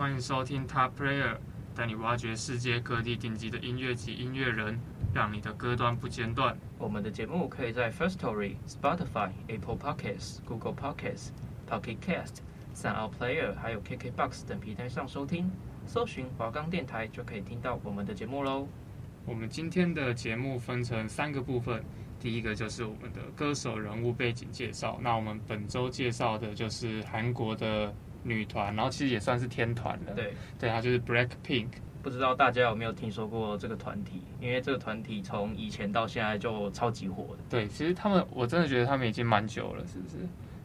欢迎收听 Top Player，带你挖掘世界各地顶级的音乐及音乐人，让你的歌单不间断。我们的节目可以在 First Story、Spotify、Apple Podcasts、Google Podcasts、Pocket Cast、SoundOut Player 还有 KKBox 等平台上收听，搜寻华冈电台就可以听到我们的节目喽。我们今天的节目分成三个部分，第一个就是我们的歌手人物背景介绍。那我们本周介绍的就是韩国的女团，然后其实也算是天团了。对，对，它就是 Black Pink。不知道大家有没有听说过这个团体？因为这个团体从以前到现在就超级火的。对，其实他们我真的觉得他们已经蛮久了，是不是？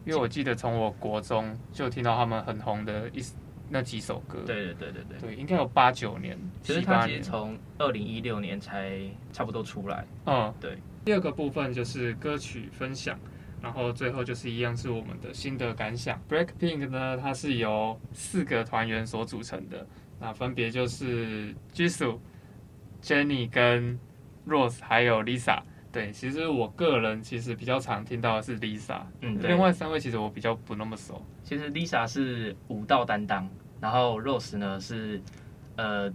因为我记得从我国中就听到他们很红的一。那几首歌，对对对对对，对应该有八九年，其实他其实从二零一六年才差不多出来。嗯，对。第二个部分就是歌曲分享，然后最后就是一样是我们的心得感想。Blackpink 呢，它是由四个团员所组成的，那分别就是 Jisoo、Jennie 跟 Rose 还有 Lisa。对，其实我个人其实比较常听到的是 Lisa，嗯，另外三位其实我比较不那么熟。其实 Lisa 是舞蹈担当，然后 Rose 呢是呃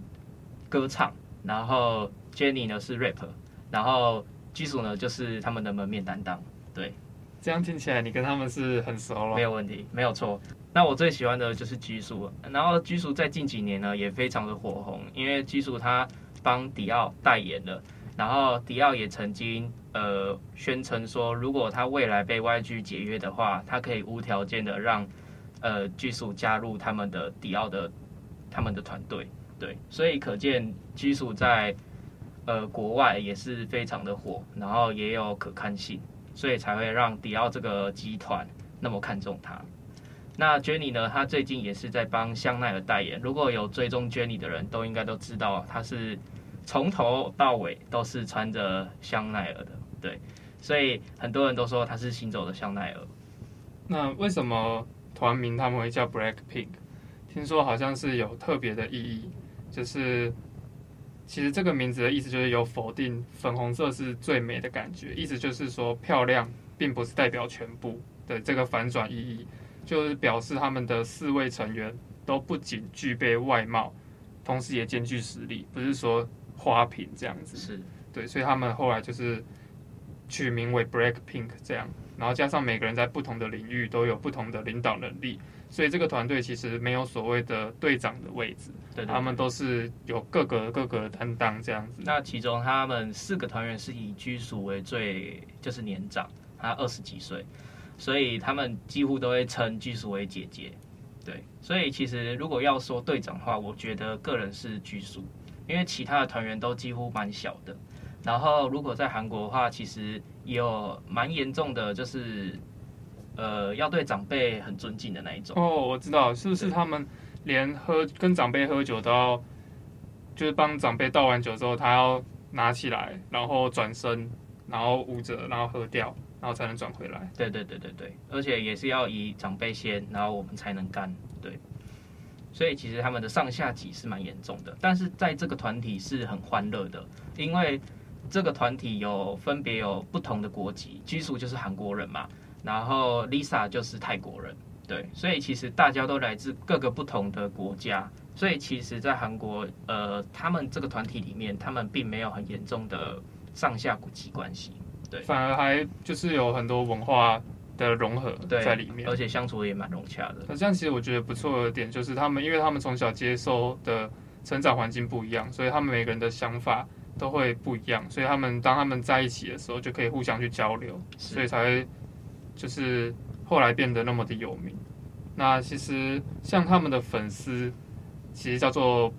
歌唱，然后 Jennie 呢是 rap，然后 Jisoo 呢就是他们的门面担当。对，这样听起来你跟他们是很熟了。没有问题，没有错。那我最喜欢的就是基叔然后拘束在近几年呢也非常的火红，因为拘束他帮迪奥代言了。然后迪奥也曾经呃宣称说，如果他未来被 YG 解约的话，他可以无条件的让呃拘束加入他们的迪奥的他们的团队。对，所以可见拘束在呃国外也是非常的火，然后也有可看性，所以才会让迪奥这个集团那么看重他。那 Jennie 呢，他最近也是在帮香奈儿代言。如果有追踪 Jennie 的人都应该都知道，他是。从头到尾都是穿着香奈儿的，对，所以很多人都说他是行走的香奈儿。那为什么团名他们会叫 Black Pink？听说好像是有特别的意义，就是其实这个名字的意思就是有否定粉红色是最美的感觉，意思就是说漂亮并不是代表全部的这个反转意义，就是表示他们的四位成员都不仅具备外貌，同时也兼具实力，不是说。花瓶这样子是对，所以他们后来就是取名为 Black Pink 这样，然后加上每个人在不同的领域都有不同的领导能力，所以这个团队其实没有所谓的队长的位置，对，他们都是有各个各个担当这样子。那其中他们四个团员是以居属为最就是年长，他二十几岁，所以他们几乎都会称居属为姐姐。对，所以其实如果要说队长的话，我觉得个人是居属。因为其他的团员都几乎蛮小的，然后如果在韩国的话，其实也有蛮严重的，就是呃要对长辈很尊敬的那一种。哦，我知道，是不是他们连喝跟长辈喝酒都要，就是帮长辈倒完酒之后，他要拿起来，然后转身，然后捂着，然后喝掉，然后才能转回来。对对对对对，而且也是要以长辈先，然后我们才能干。对。所以其实他们的上下级是蛮严重的，但是在这个团体是很欢乐的，因为这个团体有分别有不同的国籍，Jisoo 就是韩国人嘛，然后 Lisa 就是泰国人，对，所以其实大家都来自各个不同的国家，所以其实，在韩国，呃，他们这个团体里面，他们并没有很严重的上下国籍关系，对，反而还就是有很多文化。的融合在里面，而且相处也蛮融洽的。那这样其实我觉得不错的点就是，他们因为他们从小接收的成长环境不一样，所以他们每个人的想法都会不一样，所以他们当他们在一起的时候，就可以互相去交流，所以才会就是后来变得那么的有名。那其实像他们的粉丝，其实叫做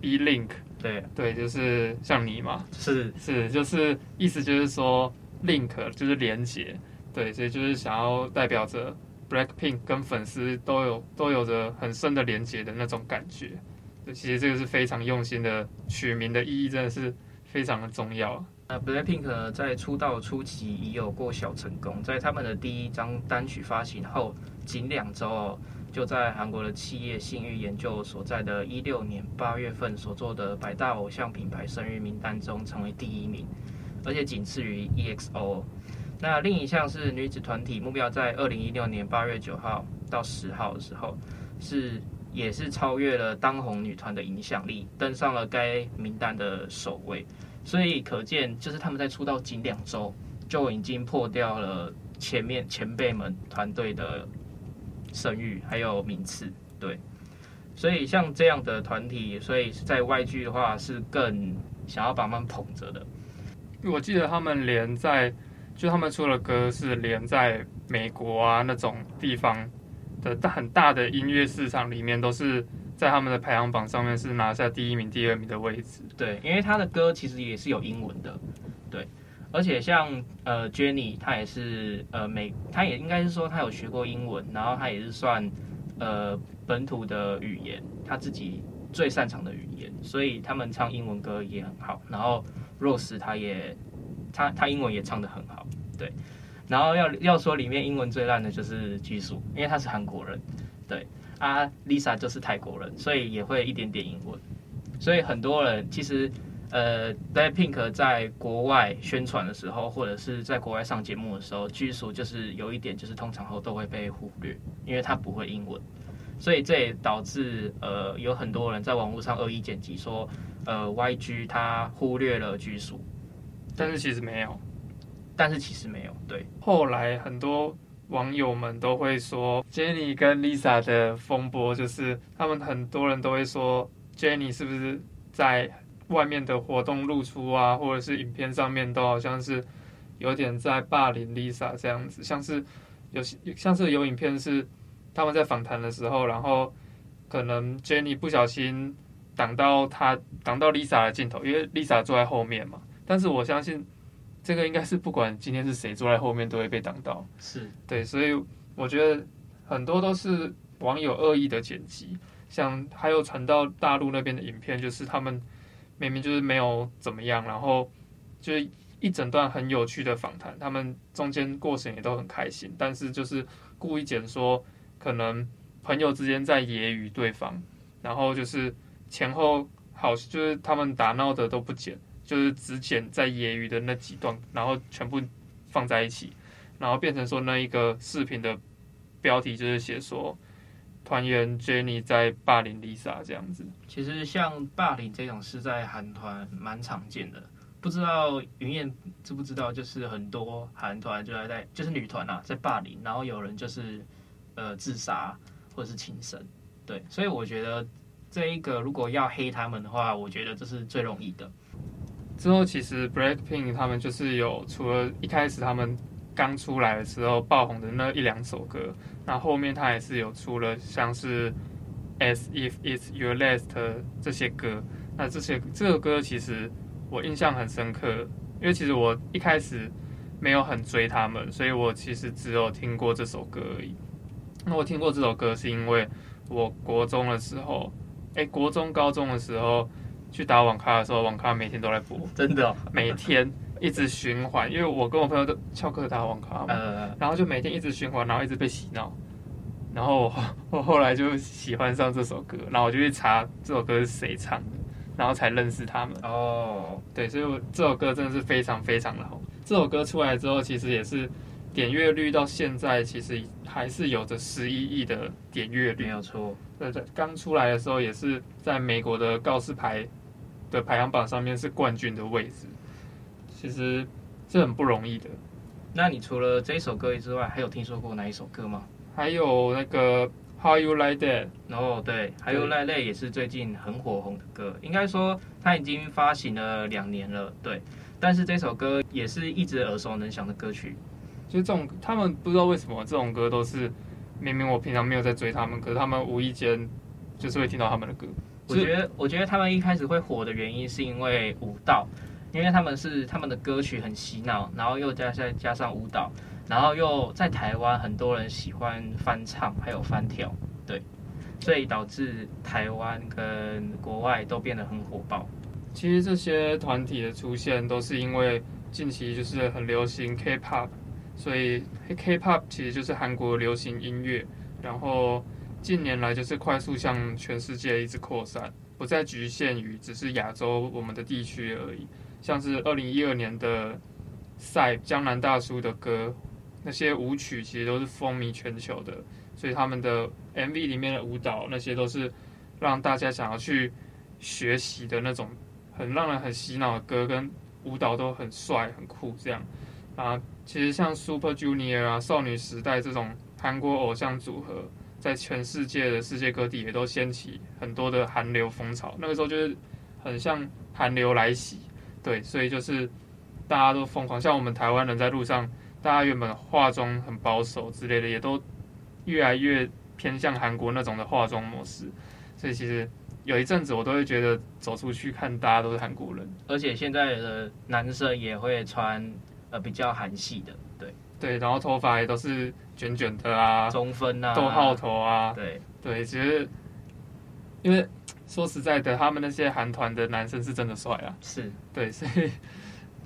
B Link，对对，就是像你嘛，是是，就是意思就是说 Link 就是连接。对，所以就是想要代表着 Blackpink 跟粉丝都有都有着很深的连接的那种感觉。对，其实这个是非常用心的，取名的意义真的是非常的重要。那 Blackpink，在出道初期已有过小成功，在他们的第一张单曲发行后，仅两周哦就在韩国的企业信誉研究所在的一六年八月份所做的百大偶像品牌声誉名单中成为第一名，而且仅次于 EXO。那另一项是女子团体，目标在二零一六年八月九号到十号的时候，是也是超越了当红女团的影响力，登上了该名单的首位。所以可见，就是他们在出道仅两周就已经破掉了前面前辈们团队的声誉还有名次。对，所以像这样的团体，所以在 YG 的话是更想要把他们捧着的。我记得他们连在，就他们出的歌是连在美国啊那种地方的大很大的音乐市场里面，都是在他们的排行榜上面是拿下第一名、第二名的位置。对，因为他的歌其实也是有英文的，对，而且像呃 Jennie，他也是呃美，他也应该是说他有学过英文，然后他也是算呃本土的语言，他自己最擅长的语言，所以他们唱英文歌也很好。然后 Rose 他也他他英文也唱得很好，对。然后要要说里面英文最烂的就是拘束，因为他是韩国人，对啊，Lisa 就是泰国人，所以也会一点点英文。所以很多人其实，呃，BLACKPINK 在国外宣传的时候，或者是在国外上节目的时候，拘束就是有一点就是通常后都会被忽略，因为他不会英文。所以这也导致呃有很多人在网络上恶意剪辑说，呃，YG 他忽略了拘束，但是其实没有。但是其实没有，对。后来很多网友们都会说，Jennie 跟 Lisa 的风波，就是他们很多人都会说，Jennie 是不是在外面的活动露出啊，或者是影片上面都好像是有点在霸凌 Lisa 这样子，像是有像是有影片是他们在访谈的时候，然后可能 Jennie 不小心挡到他挡到 Lisa 的镜头，因为 Lisa 坐在后面嘛，但是我相信。这个应该是不管今天是谁坐在后面都会被挡到，是。对，所以我觉得很多都是网友恶意的剪辑，像还有传到大陆那边的影片，就是他们明明就是没有怎么样，然后就是一整段很有趣的访谈，他们中间过程也都很开心，但是就是故意剪说可能朋友之间在揶揄对方，然后就是前后好就是他们打闹的都不剪。就是只剪在业余的那几段，然后全部放在一起，然后变成说那一个视频的标题就是写说团员 Jennie 在霸凌 Lisa 这样子。其实像霸凌这种事在韩团蛮常见的，不知道云燕知不知道？就是很多韩团就在在就是女团啊在霸凌，然后有人就是呃自杀或者是轻生，对，所以我觉得这一个如果要黑他们的话，我觉得这是最容易的。之后，其实 Blackpink 他们就是有除了一开始他们刚出来的时候爆红的那一两首歌，那后面他也是有出了像是 As If It's Your Last 这些歌。那这些这个歌其实我印象很深刻，因为其实我一开始没有很追他们，所以我其实只有听过这首歌而已。那我听过这首歌是因为我国中的时候，哎，国中高中的时候。去打网咖的时候，网咖每天都在播，真的、哦，每天一直循环。因为我跟我朋友都翘课打网咖嘛，呃、然后就每天一直循环，然后一直被洗脑。然后我，我后来就喜欢上这首歌，然后我就去查这首歌是谁唱的，然后才认识他们。哦，对，所以我这首歌真的是非常非常的好。这首歌出来之后，其实也是点阅率到现在其实还是有着十一亿的点阅率，没有错。对对，刚出来的时候也是在美国的告示牌的排行榜上面是冠军的位置，其实是很不容易的。那你除了这一首歌之外，还有听说过哪一首歌吗？还有那个 How You Like That，然后，对，How You Like That 也是最近很火红的歌。应该说它已经发行了两年了，对。但是这首歌也是一直耳熟能详的歌曲。就这种，他们不知道为什么这种歌都是明明我平常没有在追他们，可是他们无意间就是会听到他们的歌。我觉得，我觉得他们一开始会火的原因是因为舞蹈，因为他们是他们的歌曲很洗脑，然后又加再加上舞蹈，然后又在台湾很多人喜欢翻唱还有翻跳，对，所以导致台湾跟国外都变得很火爆。其实这些团体的出现都是因为近期就是很流行 K-pop，所以 K-pop 其实就是韩国流行音乐，然后。近年来就是快速向全世界一直扩散，不再局限于只是亚洲我们的地区而已。像是二零一二年的赛江南大叔的歌，那些舞曲其实都是风靡全球的。所以他们的 MV 里面的舞蹈那些都是让大家想要去学习的那种，很让人很洗脑的歌跟舞蹈都很帅很酷这样啊。其实像 Super Junior 啊、少女时代这种韩国偶像组合，在全世界的世界各地也都掀起很多的韩流风潮。那个时候就是很像韩流来袭，对，所以就是大家都疯狂。像我们台湾人在路上，大家原本化妆很保守之类的，也都越来越偏向韩国那种的化妆模式。所以其实有一阵子我都会觉得走出去看大家都是韩国人，而且现在的男生也会穿。呃，比较韩系的，对，然后头发也都是卷卷的啊，中分啊，逗号头啊，对对，其实因为说实在的，他们那些韩团的男生是真的帅啊，是对，所以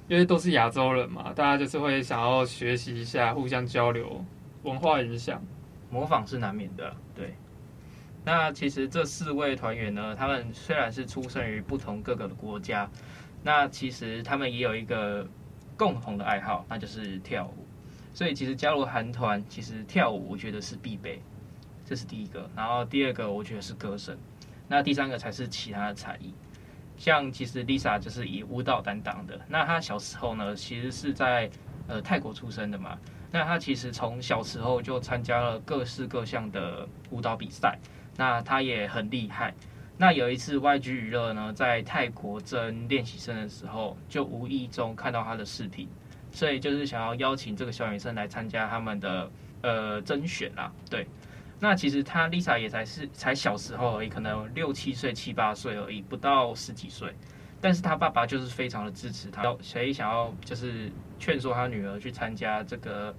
因为都是亚洲人嘛，大家就是会想要学习一下，互相交流，文化影响，模仿是难免的，对。那其实这四位团员呢，他们虽然是出生于不同各个的国家，那其实他们也有一个。共同的爱好，那就是跳舞。所以其实加入韩团，其实跳舞我觉得是必备，这是第一个。然后第二个，我觉得是歌声。那第三个才是其他的才艺。像其实 Lisa 就是以舞蹈担当的。那她小时候呢，其实是在呃泰国出生的嘛。那她其实从小时候就参加了各式各项的舞蹈比赛。那她也很厉害。那有一次，YG 娱乐呢在泰国征练习生的时候，就无意中看到她的视频，所以就是想要邀请这个小女生来参加他们的呃甄选啦。对，那其实她 Lisa 也才是才小时候而已，可能六七岁、七八岁而已，不到十几岁。但是她爸爸就是非常的支持她，所以想要就是劝说她女儿去参加这个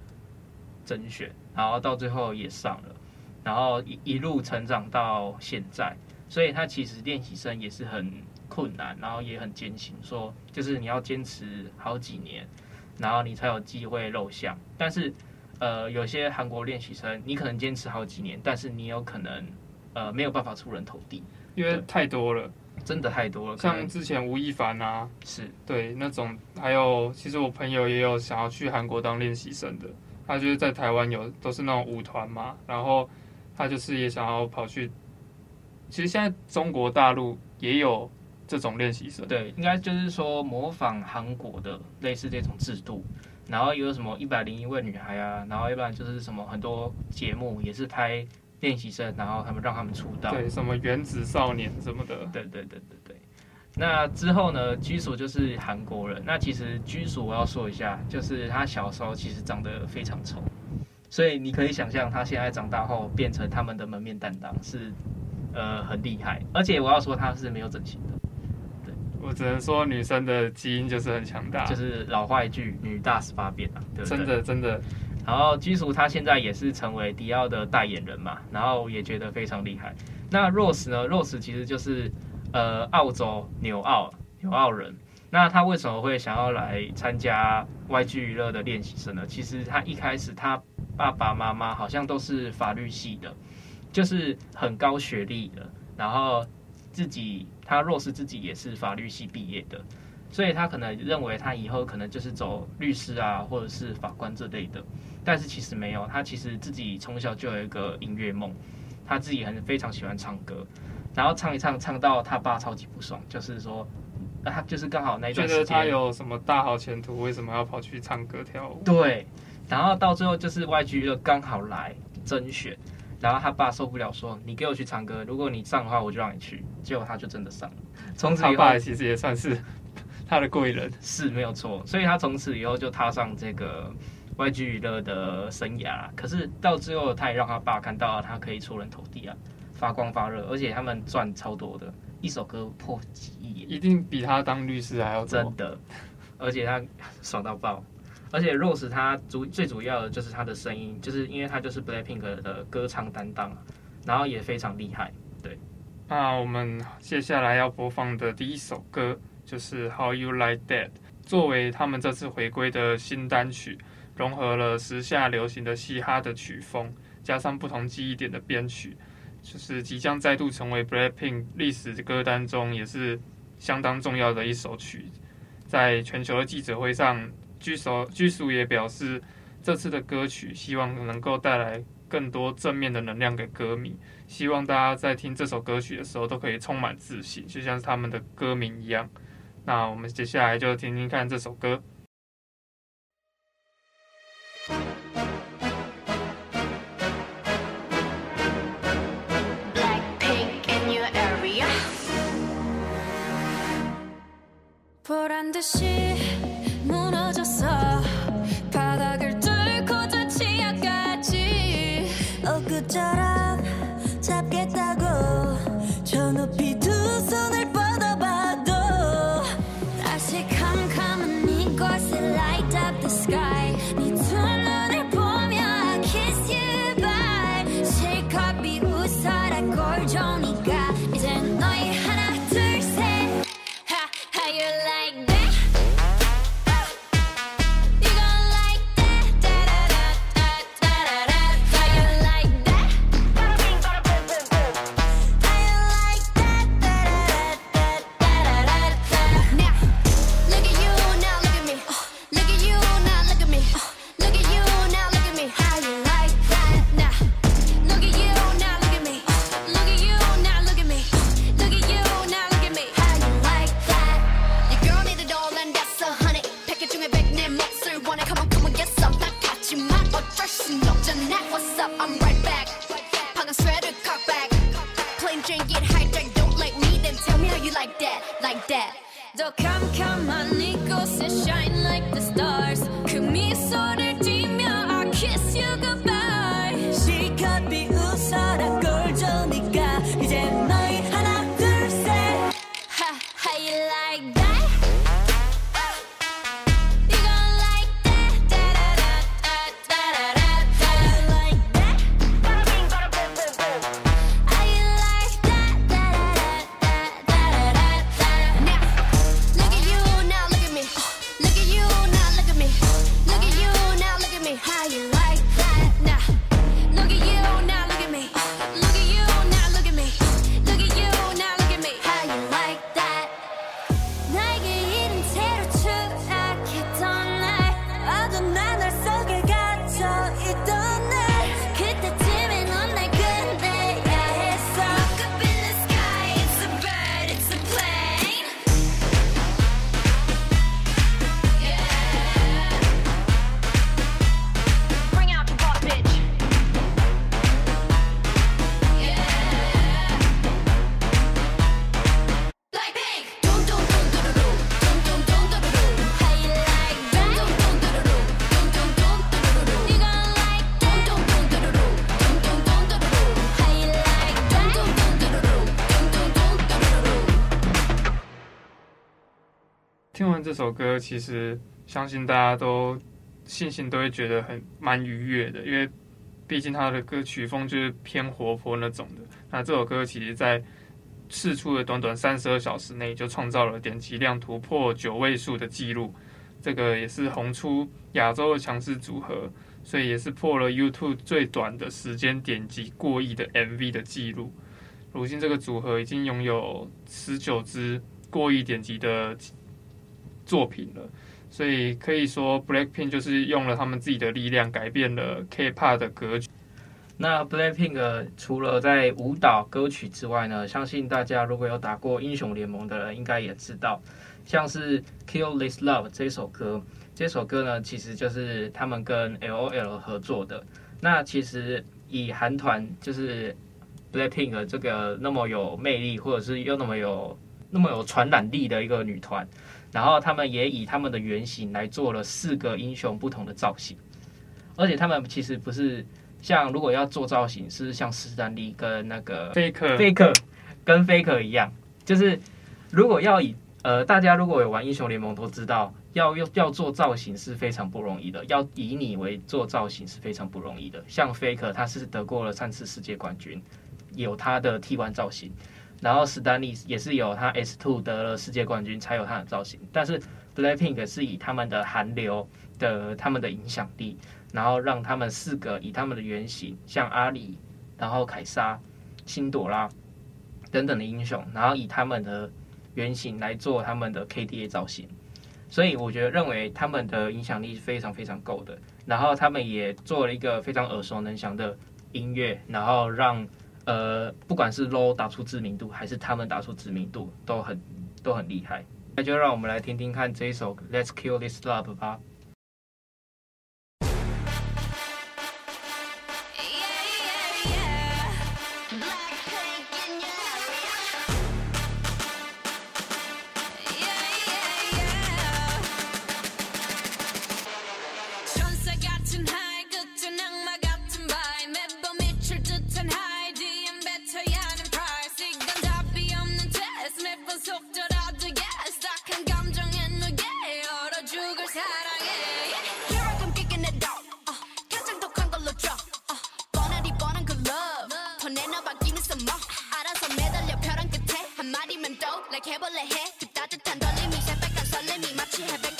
甄选，然后到最后也上了，然后一一路成长到现在。所以他其实练习生也是很困难，然后也很艰辛，说就是你要坚持好几年，然后你才有机会露相。但是，呃，有些韩国练习生，你可能坚持好几年，但是你有可能呃没有办法出人头地，因为太多了，真的太多了。像之前吴亦凡啊，是对那种，还有其实我朋友也有想要去韩国当练习生的，他就是在台湾有都是那种舞团嘛，然后他就是也想要跑去。其实现在中国大陆也有这种练习生，对，应该就是说模仿韩国的类似这种制度，然后有什么一百零一位女孩啊，然后要不然就是什么很多节目也是拍练习生，然后他们让他们出道，对，什么原子少年什么的，对对对对对。那之后呢，居所就是韩国人，那其实居所我要说一下，就是他小时候其实长得非常丑，所以你可以想象他现在长大后变成他们的门面担当是。呃，很厉害，而且我要说他是没有整形的。对，我只能说女生的基因就是很强大，就是老话一句“女大十八变”啊，对不对？真的真的。然后基叔他现在也是成为迪奥的代言人嘛，然后也觉得非常厉害。那 Rose 呢？Rose 其实就是呃澳洲纽澳纽澳人。那他为什么会想要来参加 YG 娱乐的练习生呢？其实他一开始他爸爸妈妈好像都是法律系的。就是很高学历的，然后自己他若是自己也是法律系毕业的，所以他可能认为他以后可能就是走律师啊，或者是法官这类的。但是其实没有，他其实自己从小就有一个音乐梦，他自己很非常喜欢唱歌，然后唱一唱唱到他爸超级不爽，就是说那他就是刚好那一段时间觉得他有什么大好前途，为什么要跑去唱歌跳舞？对，然后到最后就是 YG 就刚好来甄选。然后他爸受不了，说：“你给我去唱歌，如果你上的话，我就让你去。”结果他就真的上了。从此以后，他爸其实也算是 他的贵人，是没有错。所以他从此以后就踏上这个 YG 娱乐的生涯。可是到最后，他也让他爸看到他可以出人头地啊，发光发热，而且他们赚超多的，一首歌破几亿，一定比他当律师还要多。真的，而且他爽到爆。而且 Rose 他主最主要的就是他的声音，就是因为他就是 Blackpink 的歌唱担当，然后也非常厉害。对，那我们接下来要播放的第一首歌就是 How You Like That，作为他们这次回归的新单曲，融合了时下流行的嘻哈的曲风，加上不同记忆点的编曲，就是即将再度成为 Blackpink 历史歌单中也是相当重要的一首曲，在全球的记者会上。居所居叔也表示，这次的歌曲希望能够带来更多正面的能量给歌迷。希望大家在听这首歌曲的时候都可以充满自信，就像是他们的歌名一样。那我们接下来就听听看这首歌。听完这首歌其实相信大家都信心都会觉得很蛮愉悦的，因为毕竟他的歌曲风就是偏活泼那种的。那这首歌其实，在试出的短短三十二小时内就创造了点击量突破九位数的记录，这个也是红出亚洲的强势组合，所以也是破了 YouTube 最短的时间点击过亿的 MV 的记录。如今这个组合已经拥有十九支过亿点击的。作品了，所以可以说 Blackpink 就是用了他们自己的力量改变了 K-pop 的格局。那 Blackpink 除了在舞蹈歌曲之外呢，相信大家如果有打过英雄联盟的人，应该也知道，像是 Kill This Love 这首歌，这首歌呢其实就是他们跟 LOL 合作的。那其实以韩团就是 Blackpink 这个那么有魅力，或者是又那么有那么有传染力的一个女团。然后他们也以他们的原型来做了四个英雄不同的造型，而且他们其实不是像如果要做造型，是像史丹利跟那个 Faker Faker 跟 Faker 一样，就是如果要以呃大家如果有玩英雄联盟都知道，要用要做造型是非常不容易的，要以你为做造型是非常不容易的。像 Faker 他是得过了三次世界冠军，有他的 T1 造型。然后史丹利也是有他 S Two 得了世界冠军才有他的造型，但是 Blackpink 是以他们的韩流的他们的影响力，然后让他们四个以他们的原型，像阿里，然后凯撒、辛朵拉等等的英雄，然后以他们的原型来做他们的 KDA 造型，所以我觉得认为他们的影响力是非常非常够的。然后他们也做了一个非常耳熟能详的音乐，然后让呃不管是 Low 打出知名度，还是他们打出知名度，都很都很厉害。那就让我们来听听看这一首《Let's Kill This Love》吧。like 해볼래 해 그 따뜻한 떨림이 새빨간 설렘이 마치 해변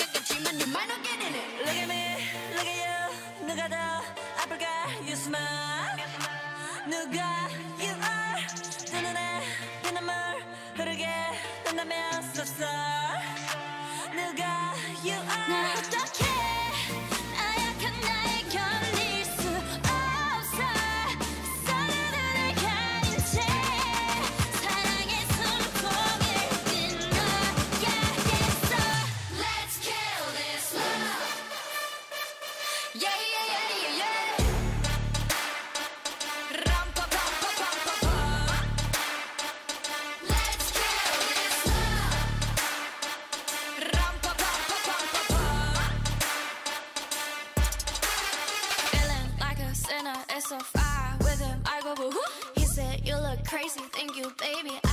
SFI with him. I go, but who? He said, You look crazy, thank you, baby. I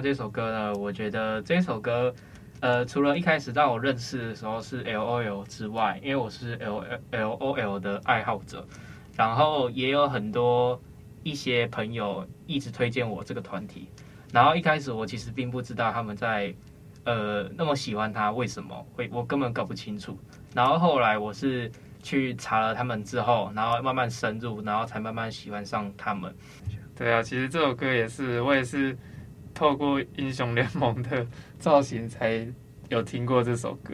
这首歌呢，我觉得这首歌，呃，除了一开始让我认识的时候是 LOL 之外，因为我是 L L O L 的爱好者，然后也有很多一些朋友一直推荐我这个团体，然后一开始我其实并不知道他们在呃那么喜欢他，为什么会我根本搞不清楚，然后后来我是去查了他们之后，然后慢慢深入，然后才慢慢喜欢上他们。对啊，其实这首歌也是我也是。透过英雄联盟的造型才有听过这首歌，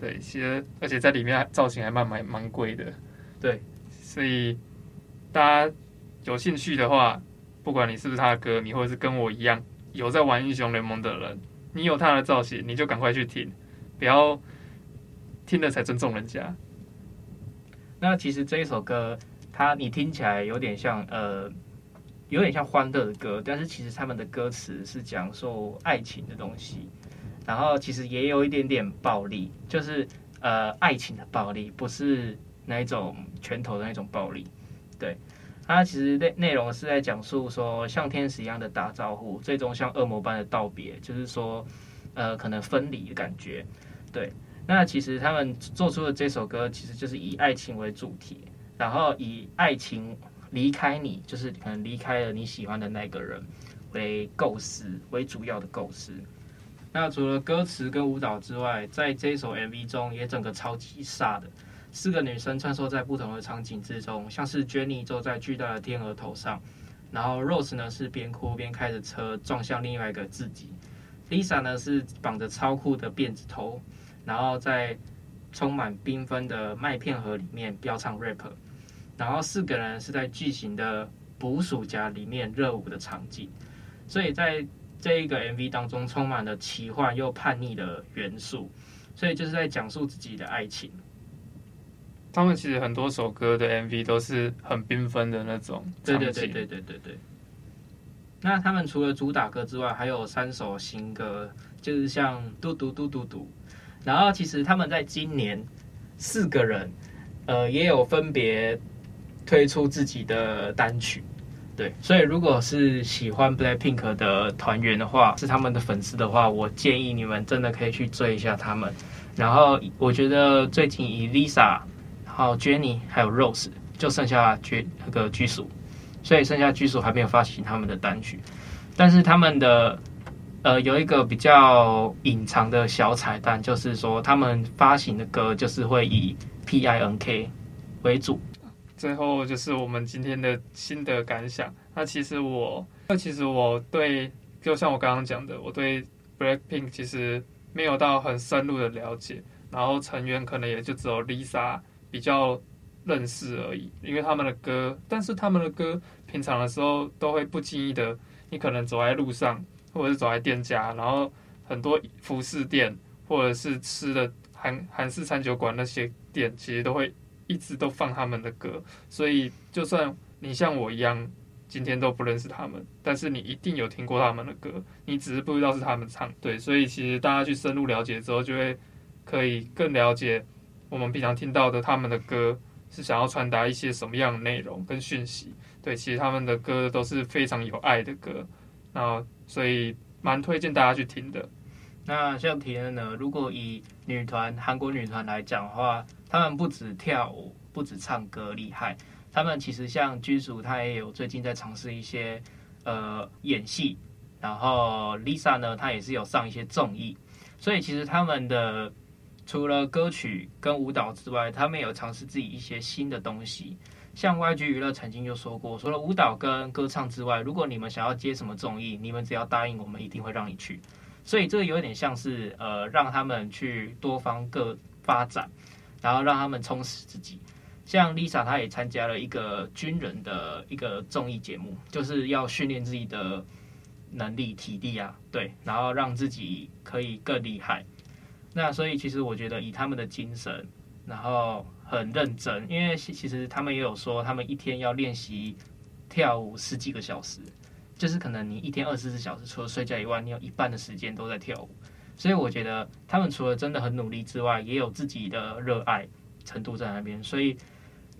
对，其实而且在里面造型还蛮蛮蛮贵的，对，所以大家有兴趣的话，不管你是不是他的歌迷，或者是跟我一样有在玩英雄联盟的人，你有他的造型，你就赶快去听，不要听了才尊重人家。那其实这一首歌，它你听起来有点像呃。有点像欢乐的歌，但是其实他们的歌词是讲述爱情的东西，然后其实也有一点点暴力，就是呃爱情的暴力，不是那一种拳头的那种暴力。对，它其实内内容是在讲述说像天使一样的打招呼，最终像恶魔般的道别，就是说呃可能分离的感觉。对，那其实他们做出的这首歌，其实就是以爱情为主题，然后以爱情。离开你，就是可能离开了你喜欢的那个人为构思，为主要的构思。那除了歌词跟舞蹈之外，在这首 MV 中也整个超级煞的，四个女生穿梭在不同的场景之中，像是 Jenny 坐在巨大的天鹅头上，然后 Rose 呢是边哭边开着车撞向另外一个自己，Lisa 呢是绑着超酷的辫子头，然后在充满缤纷的麦片盒里面飙唱 rap，然后四个人是在巨型的捕鼠夹里面热舞的场景，所以在这一个 MV 当中充满了奇幻又叛逆的元素，所以就是在讲述自己的爱情。他们其实很多首歌的 MV 都是很缤纷的那种，对对对对对对对。那他们除了主打歌之外，还有三首新歌，就是像嘟嘟嘟嘟嘟。然后其实他们在今年四个人，呃，也有分别推出自己的单曲，对。所以如果是喜欢 Blackpink 的团员的话，是他们的粉丝的话，我建议你们真的可以去追一下他们。然后我觉得最近以 Lisa。好，Jennie 还有 Rose 就剩下居那个居属，所以剩下居属还没有发行他们的单曲，但是他们的呃有一个比较隐藏的小彩蛋，就是说他们发行的歌就是会以 P.I.N.K 为主。最后就是我们今天的心得感想。那其实我，那其实我对，就像我刚刚讲的，我对 Blackpink 其实没有到很深入的了解，然后成员可能也就只有 Lisa。比较认识而已，因为他们的歌，但是他们的歌平常的时候都会不经意的，你可能走在路上，或者是走在店家，然后很多服饰店或者是吃的韩韩式餐酒馆那些店，其实都会一直都放他们的歌，所以就算你像我一样今天都不认识他们，但是你一定有听过他们的歌，你只是不知道是他们唱，对，所以其实大家去深入了解之后，就会可以更了解。我们平常听到的他们的歌是想要传达一些什么样的内容跟讯息？对，其实他们的歌都是非常有爱的歌，那所以蛮推荐大家去听的。那像体恩呢？如果以女团韩国女团来讲的话，他们不止跳舞，不止唱歌厉害，他们其实像拘属，他也有最近在尝试一些呃演戏，然后 Lisa 呢，她也是有上一些综艺，所以其实他们的。除了歌曲跟舞蹈之外，他们有尝试自己一些新的东西。像 YG 娱乐曾经就说过，除了舞蹈跟歌唱之外，如果你们想要接什么综艺，你们只要答应我们，一定会让你去。所以这个有点像是呃，让他们去多方各发展，然后让他们充实自己。像 Lisa，她也参加了一个军人的一个综艺节目，就是要训练自己的能力、体力啊，对，然后让自己可以更厉害。那所以其实我觉得以他们的精神，然后很认真，因为其实他们也有说，他们一天要练习跳舞十几个小时，就是可能你一天二十四小时，除了睡觉以外，你有一半的时间都在跳舞。所以我觉得他们除了真的很努力之外，也有自己的热爱程度在那边。所以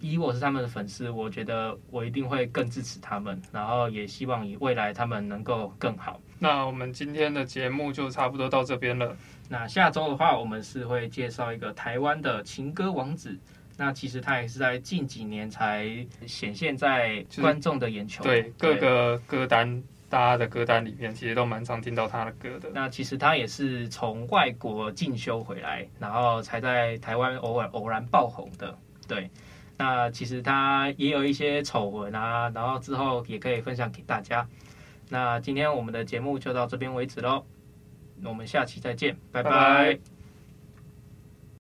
以我是他们的粉丝，我觉得我一定会更支持他们，然后也希望以未来他们能够更好。那我们今天的节目就差不多到这边了。那下周的话，我们是会介绍一个台湾的情歌王子。那其实他也是在近几年才显现在观众的眼球。对，各个歌单，大家的歌单里面，其实都蛮常听到他的歌的。那其实他也是从外国进修回来，然后才在台湾偶尔偶然爆红的。对，那其实他也有一些丑闻啊，然后之后也可以分享给大家。那今天我们的节目就到这边为止喽。我们下期再见，拜拜。拜拜。